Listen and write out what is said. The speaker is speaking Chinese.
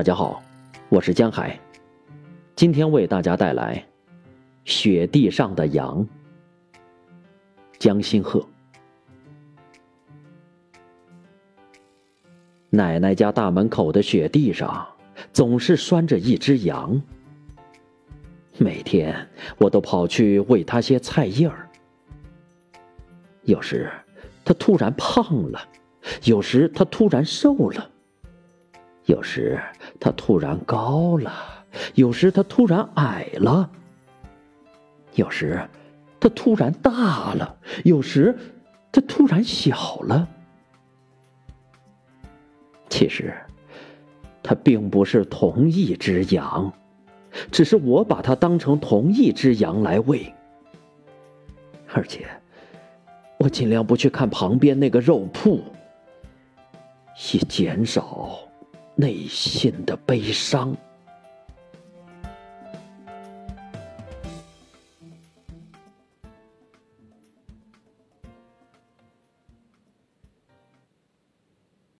大家好，我是江海，今天为大家带来《雪地上的羊》。江心鹤，奶奶家大门口的雪地上总是拴着一只羊，每天我都跑去喂它些菜叶儿。有时它突然胖了，有时它突然瘦了。有时它突然高了，有时它突然矮了；有时它突然大了，有时它突然小了。其实，它并不是同一只羊，只是我把它当成同一只羊来喂，而且我尽量不去看旁边那个肉铺，以减少。内心的悲伤。